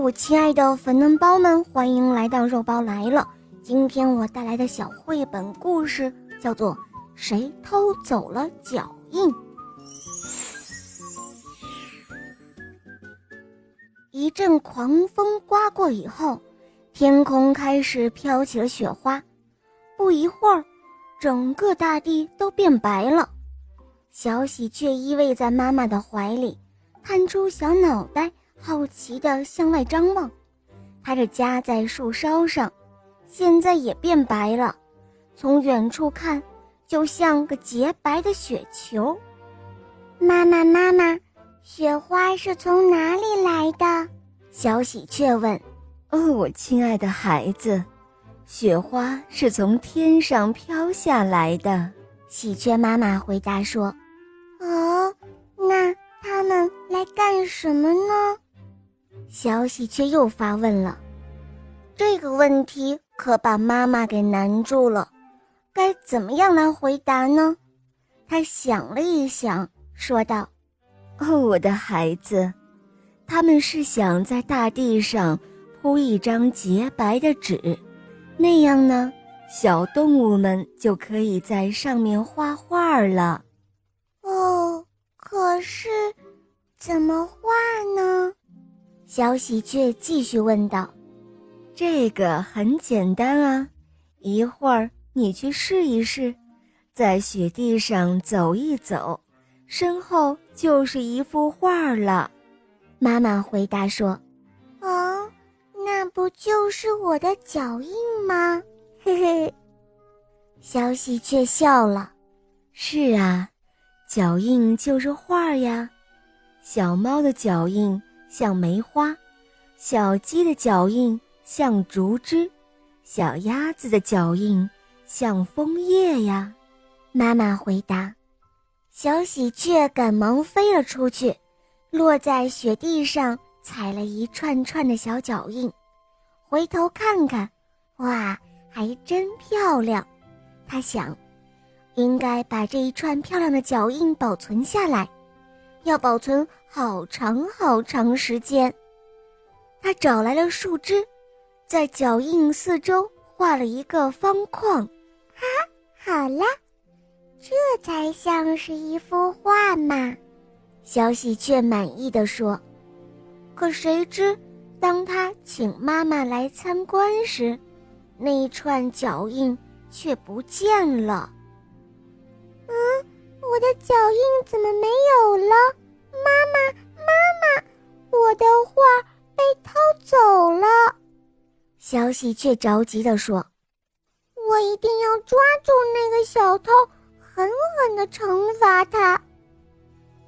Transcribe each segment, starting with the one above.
我亲爱的粉嫩包们，欢迎来到肉包来了。今天我带来的小绘本故事叫做《谁偷走了脚印》。一阵狂风刮过以后，天空开始飘起了雪花。不一会儿，整个大地都变白了。小喜鹊依偎在妈妈的怀里，探出小脑袋。好奇地向外张望，它的家在树梢上，现在也变白了。从远处看，就像个洁白的雪球。妈妈，妈妈，雪花是从哪里来的？小喜鹊问。哦，我亲爱的孩子，雪花是从天上飘下来的。喜鹊妈妈回答说。哦，那它们来干什么呢？小喜鹊又发问了，这个问题可把妈妈给难住了，该怎么样来回答呢？他想了一想，说道：“哦，我的孩子，他们是想在大地上铺一张洁白的纸，那样呢，小动物们就可以在上面画画了。”哦，可是怎么画呢？小喜鹊继续问道：“这个很简单啊，一会儿你去试一试，在雪地上走一走，身后就是一幅画了。”妈妈回答说：“哦，那不就是我的脚印吗？” 嘿嘿，小喜鹊笑了：“是啊，脚印就是画呀，小猫的脚印。”像梅花，小鸡的脚印像竹枝，小鸭子的脚印像枫叶呀。妈妈回答。小喜鹊赶忙飞了出去，落在雪地上，踩了一串串的小脚印。回头看看，哇，还真漂亮。他想，应该把这一串漂亮的脚印保存下来。要保存好长好长时间。他找来了树枝，在脚印四周画了一个方框。啊，好了，这才像是一幅画嘛！小喜鹊满意的说。可谁知，当他请妈妈来参观时，那一串脚印却不见了。嗯。我的脚印怎么没有了？妈妈，妈妈，我的画被偷走了！小喜鹊着急地说：“我一定要抓住那个小偷，狠狠地惩罚他。”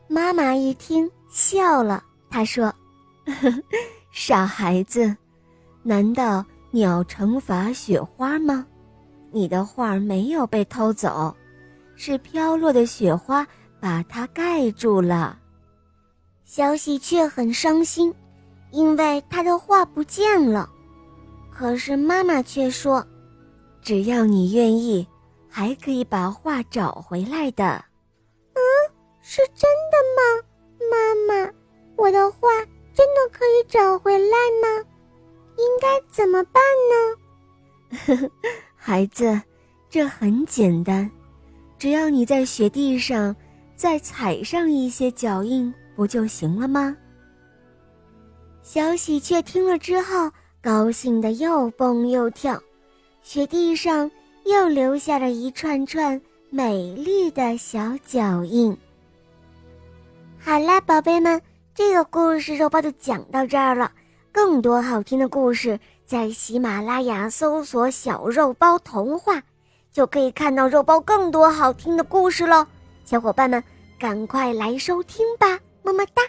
妈妈一听笑了，她说：“ 傻孩子，难道你要惩罚雪花吗？你的画没有被偷走。”是飘落的雪花把它盖住了，小喜鹊很伤心，因为他的画不见了。可是妈妈却说：“只要你愿意，还可以把画找回来的。”嗯，是真的吗？妈妈，我的画真的可以找回来吗？应该怎么办呢？呵 呵孩子，这很简单。只要你在雪地上再踩上一些脚印，不就行了吗？小喜鹊听了之后，高兴的又蹦又跳，雪地上又留下了一串串美丽的小脚印。好啦，宝贝们，这个故事肉包就讲到这儿了。更多好听的故事，在喜马拉雅搜索“小肉包童话”。就可以看到肉包更多好听的故事喽，小伙伴们，赶快来收听吧，么么哒。